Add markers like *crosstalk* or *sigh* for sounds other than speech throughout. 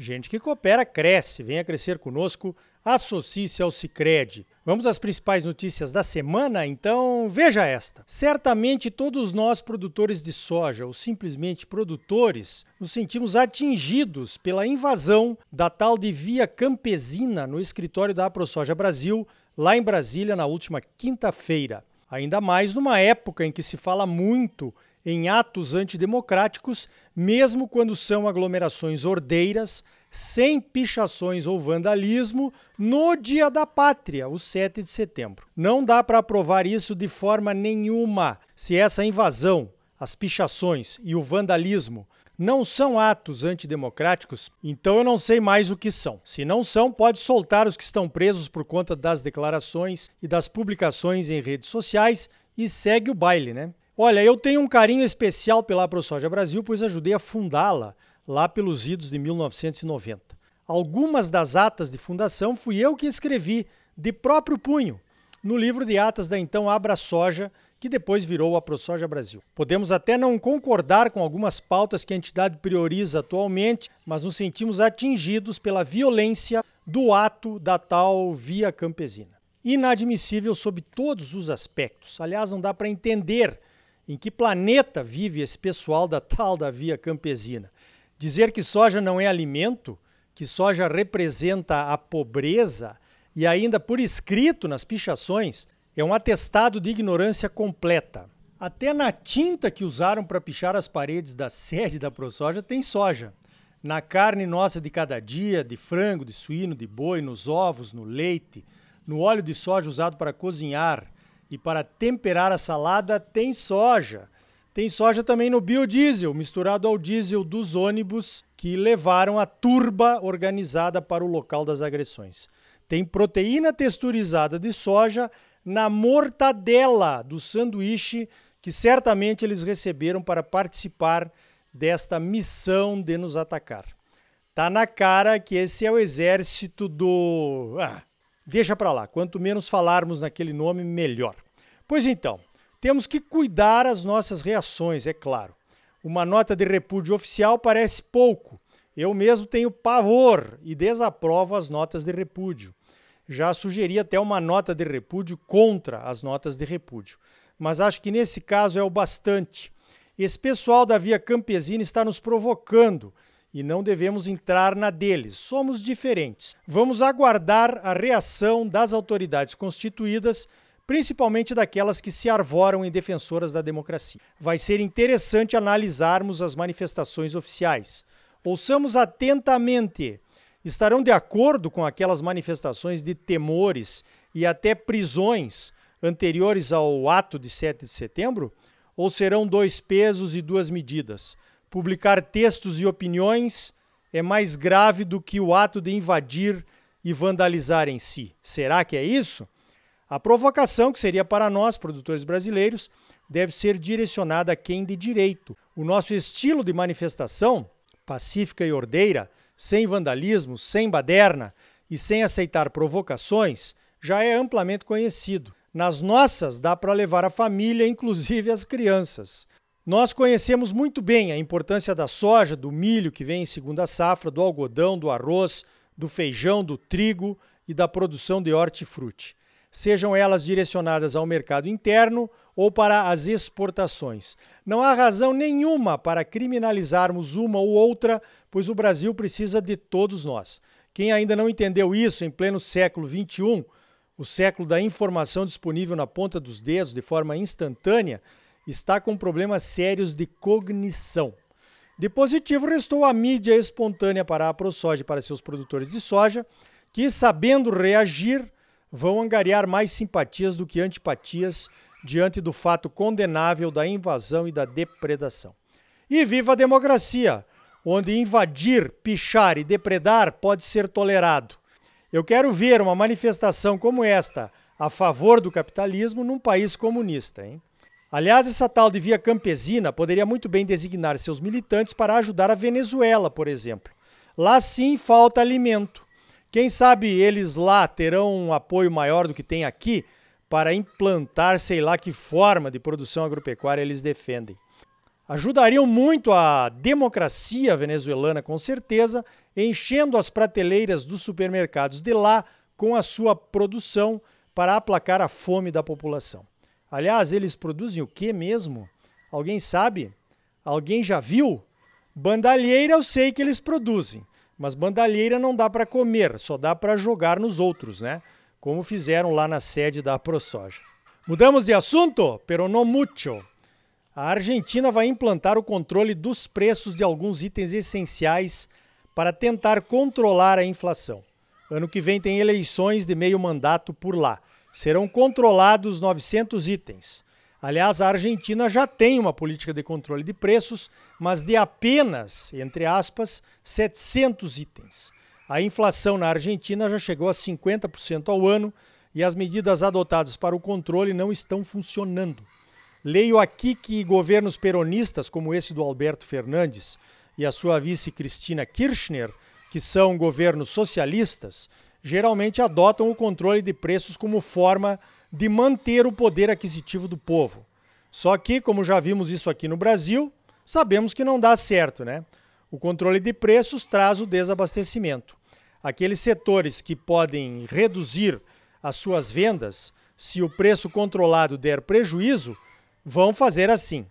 Gente que coopera cresce, venha crescer conosco associe-se ao Cicred. Vamos às principais notícias da semana? Então veja esta. Certamente todos nós, produtores de soja ou simplesmente produtores, nos sentimos atingidos pela invasão da tal de via campesina no escritório da AproSoja Brasil, lá em Brasília, na última quinta-feira. Ainda mais numa época em que se fala muito em atos antidemocráticos, mesmo quando são aglomerações ordeiras sem pichações ou vandalismo no Dia da Pátria, o 7 de setembro. Não dá para aprovar isso de forma nenhuma. Se essa invasão, as pichações e o vandalismo não são atos antidemocráticos, então eu não sei mais o que são. Se não são, pode soltar os que estão presos por conta das declarações e das publicações em redes sociais e segue o baile, né? Olha, eu tenho um carinho especial pela ProSoja Brasil, pois ajudei a fundá-la lá pelos idos de 1990. Algumas das atas de fundação fui eu que escrevi de próprio punho no livro de atas da então Abra Soja, que depois virou a ProSoja Brasil. Podemos até não concordar com algumas pautas que a entidade prioriza atualmente, mas nos sentimos atingidos pela violência do ato da tal via campesina. Inadmissível sob todos os aspectos. Aliás, não dá para entender em que planeta vive esse pessoal da tal da via campesina. Dizer que soja não é alimento, que soja representa a pobreza e ainda por escrito nas pichações, é um atestado de ignorância completa. Até na tinta que usaram para pichar as paredes da *laughs* sede da ProSoja tem soja. Na carne nossa de cada dia, de frango, de suíno, de boi, nos ovos, no leite, no óleo de soja usado para cozinhar e para temperar a salada, tem soja. Tem soja também no biodiesel, misturado ao diesel dos ônibus que levaram a turba organizada para o local das agressões. Tem proteína texturizada de soja na mortadela do sanduíche que certamente eles receberam para participar desta missão de nos atacar. Tá na cara que esse é o exército do. Ah, deixa para lá. Quanto menos falarmos naquele nome, melhor. Pois então, temos que cuidar as nossas reações, é claro. Uma nota de repúdio oficial parece pouco. Eu mesmo tenho pavor e desaprovo as notas de repúdio. Já sugeri até uma nota de repúdio contra as notas de repúdio. Mas acho que nesse caso é o bastante. Esse pessoal da Via Campesina está nos provocando e não devemos entrar na deles. Somos diferentes. Vamos aguardar a reação das autoridades constituídas principalmente daquelas que se arvoram em defensoras da democracia. Vai ser interessante analisarmos as manifestações oficiais. Ouçamos atentamente. Estarão de acordo com aquelas manifestações de temores e até prisões anteriores ao ato de 7 de setembro? Ou serão dois pesos e duas medidas? Publicar textos e opiniões é mais grave do que o ato de invadir e vandalizar em si. Será que é isso? A provocação, que seria para nós, produtores brasileiros, deve ser direcionada a quem de direito. O nosso estilo de manifestação, pacífica e ordeira, sem vandalismo, sem baderna e sem aceitar provocações, já é amplamente conhecido. Nas nossas, dá para levar a família, inclusive as crianças. Nós conhecemos muito bem a importância da soja, do milho que vem em segunda safra, do algodão, do arroz, do feijão, do trigo e da produção de hortifruti sejam elas direcionadas ao mercado interno ou para as exportações. Não há razão nenhuma para criminalizarmos uma ou outra, pois o Brasil precisa de todos nós. Quem ainda não entendeu isso em pleno século XXI, o século da informação disponível na ponta dos dedos de forma instantânea, está com problemas sérios de cognição. De positivo, restou a mídia espontânea para a ProSoja e para seus produtores de soja, que, sabendo reagir, vão angariar mais simpatias do que antipatias diante do fato condenável da invasão e da depredação. E viva a democracia, onde invadir, pichar e depredar pode ser tolerado. Eu quero ver uma manifestação como esta a favor do capitalismo num país comunista. Hein? Aliás, essa tal de via campesina poderia muito bem designar seus militantes para ajudar a Venezuela, por exemplo. Lá sim falta alimento. Quem sabe eles lá terão um apoio maior do que tem aqui para implantar, sei lá que forma de produção agropecuária eles defendem. Ajudariam muito a democracia venezuelana, com certeza, enchendo as prateleiras dos supermercados de lá com a sua produção para aplacar a fome da população. Aliás, eles produzem o que mesmo? Alguém sabe? Alguém já viu? Bandalheira eu sei que eles produzem, mas bandalheira não dá para comer, só dá para jogar nos outros, né? Como fizeram lá na sede da ProSoja. Mudamos de assunto, pero no mucho. A Argentina vai implantar o controle dos preços de alguns itens essenciais para tentar controlar a inflação. Ano que vem tem eleições de meio mandato por lá serão controlados 900 itens. Aliás, a Argentina já tem uma política de controle de preços, mas de apenas, entre aspas, 700 itens. A inflação na Argentina já chegou a 50% ao ano e as medidas adotadas para o controle não estão funcionando. Leio aqui que governos peronistas, como esse do Alberto Fernandes e a sua vice Cristina Kirchner, que são governos socialistas, geralmente adotam o controle de preços como forma de manter o poder aquisitivo do povo. Só que, como já vimos isso aqui no Brasil, sabemos que não dá certo, né? O controle de preços traz o desabastecimento. Aqueles setores que podem reduzir as suas vendas se o preço controlado der prejuízo, vão fazer assim.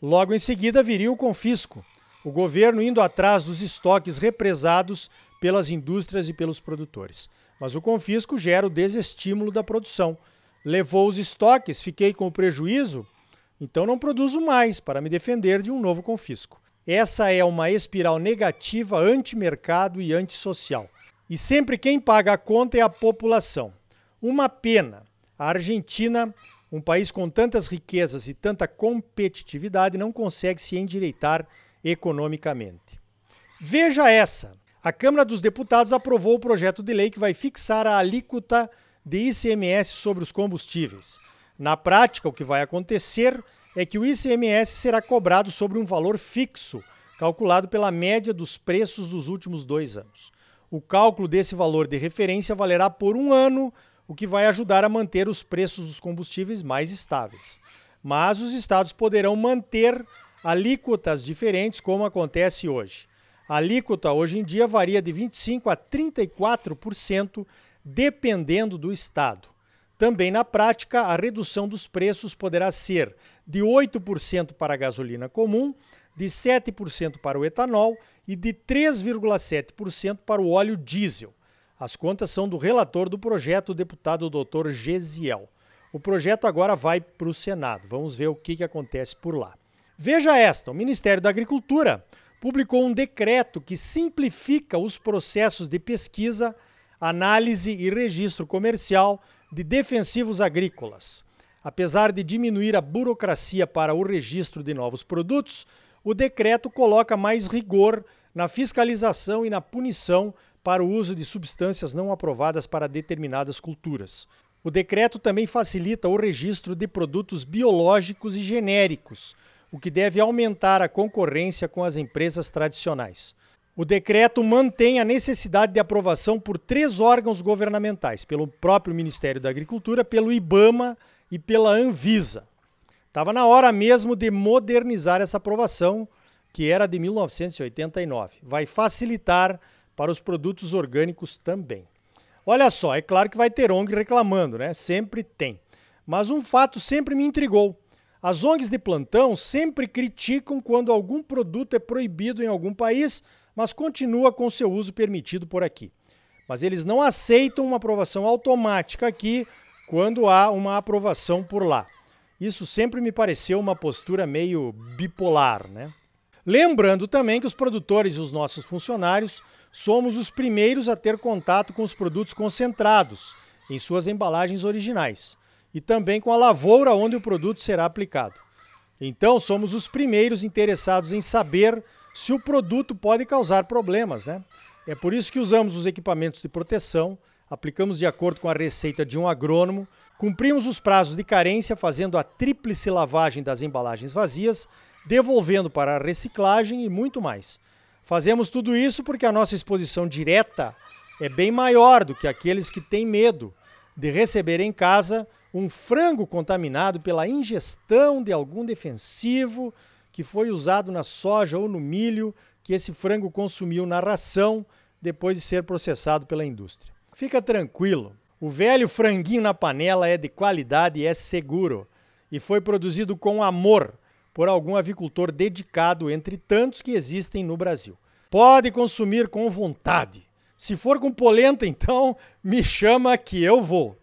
Logo em seguida viria o confisco, o governo indo atrás dos estoques represados pelas indústrias e pelos produtores. Mas o confisco gera o desestímulo da produção. Levou os estoques, fiquei com o prejuízo, então não produzo mais para me defender de um novo confisco. Essa é uma espiral negativa anti-mercado e antissocial. E sempre quem paga a conta é a população. Uma pena. A Argentina, um país com tantas riquezas e tanta competitividade, não consegue se endireitar economicamente. Veja essa. A Câmara dos Deputados aprovou o projeto de lei que vai fixar a alíquota de ICMS sobre os combustíveis. Na prática, o que vai acontecer é que o ICMS será cobrado sobre um valor fixo, calculado pela média dos preços dos últimos dois anos. O cálculo desse valor de referência valerá por um ano, o que vai ajudar a manter os preços dos combustíveis mais estáveis. Mas os estados poderão manter alíquotas diferentes, como acontece hoje. A alíquota hoje em dia varia de 25% a 34%, dependendo do estado. Também na prática, a redução dos preços poderá ser de 8% para a gasolina comum, de 7% para o etanol e de 3,7% para o óleo diesel. As contas são do relator do projeto, o deputado Dr. Gesiel. O projeto agora vai para o Senado. Vamos ver o que, que acontece por lá. Veja esta: o Ministério da Agricultura publicou um decreto que simplifica os processos de pesquisa, análise e registro comercial de defensivos agrícolas. Apesar de diminuir a burocracia para o registro de novos produtos, o decreto coloca mais rigor na fiscalização e na punição para o uso de substâncias não aprovadas para determinadas culturas. O decreto também facilita o registro de produtos biológicos e genéricos, o que deve aumentar a concorrência com as empresas tradicionais. O decreto mantém a necessidade de aprovação por três órgãos governamentais: pelo próprio Ministério da Agricultura, pelo IBAMA e pela Anvisa. Estava na hora mesmo de modernizar essa aprovação, que era de 1989. Vai facilitar para os produtos orgânicos também. Olha só, é claro que vai ter ONG reclamando, né? Sempre tem. Mas um fato sempre me intrigou. As ONGs de plantão sempre criticam quando algum produto é proibido em algum país, mas continua com seu uso permitido por aqui. Mas eles não aceitam uma aprovação automática aqui quando há uma aprovação por lá. Isso sempre me pareceu uma postura meio bipolar, né? Lembrando também que os produtores e os nossos funcionários somos os primeiros a ter contato com os produtos concentrados em suas embalagens originais e também com a lavoura onde o produto será aplicado. Então, somos os primeiros interessados em saber se o produto pode causar problemas, né? É por isso que usamos os equipamentos de proteção, aplicamos de acordo com a receita de um agrônomo, cumprimos os prazos de carência fazendo a tríplice lavagem das embalagens vazias, devolvendo para a reciclagem e muito mais. Fazemos tudo isso porque a nossa exposição direta é bem maior do que aqueles que têm medo de receber em casa um frango contaminado pela ingestão de algum defensivo que foi usado na soja ou no milho que esse frango consumiu na ração depois de ser processado pela indústria. Fica tranquilo, o velho franguinho na panela é de qualidade e é seguro e foi produzido com amor por algum avicultor dedicado entre tantos que existem no Brasil. Pode consumir com vontade. Se for com polenta, então me chama que eu vou.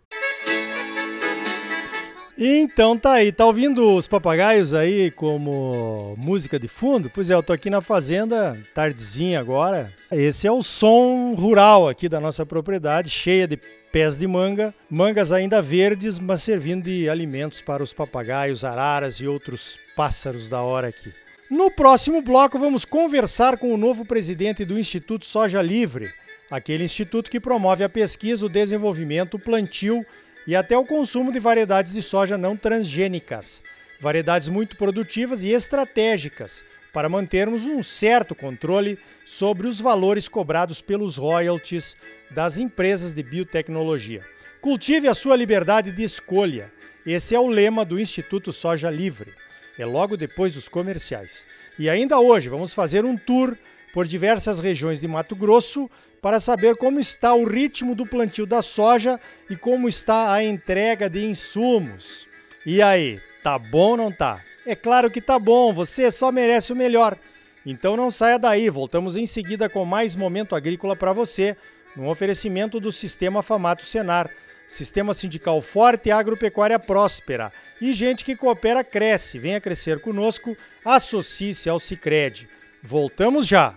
Então tá aí, tá ouvindo os papagaios aí como música de fundo? Pois é, eu tô aqui na fazenda, tardezinha agora. Esse é o som rural aqui da nossa propriedade, cheia de pés de manga, mangas ainda verdes, mas servindo de alimentos para os papagaios, araras e outros pássaros da hora aqui. No próximo bloco vamos conversar com o novo presidente do Instituto Soja Livre, aquele instituto que promove a pesquisa, o desenvolvimento, o plantio e até o consumo de variedades de soja não transgênicas, variedades muito produtivas e estratégicas para mantermos um certo controle sobre os valores cobrados pelos royalties das empresas de biotecnologia. Cultive a sua liberdade de escolha. Esse é o lema do Instituto Soja Livre. É logo depois dos comerciais. E ainda hoje vamos fazer um tour por diversas regiões de Mato Grosso para saber como está o ritmo do plantio da soja e como está a entrega de insumos. E aí, tá bom ou não tá? É claro que tá bom, você só merece o melhor. Então não saia daí, voltamos em seguida com mais momento agrícola para você, num oferecimento do Sistema Famato Senar, Sistema Sindical Forte e Agropecuária Próspera. E gente que coopera cresce. Venha crescer conosco, associe-se ao Sicredi. Voltamos já.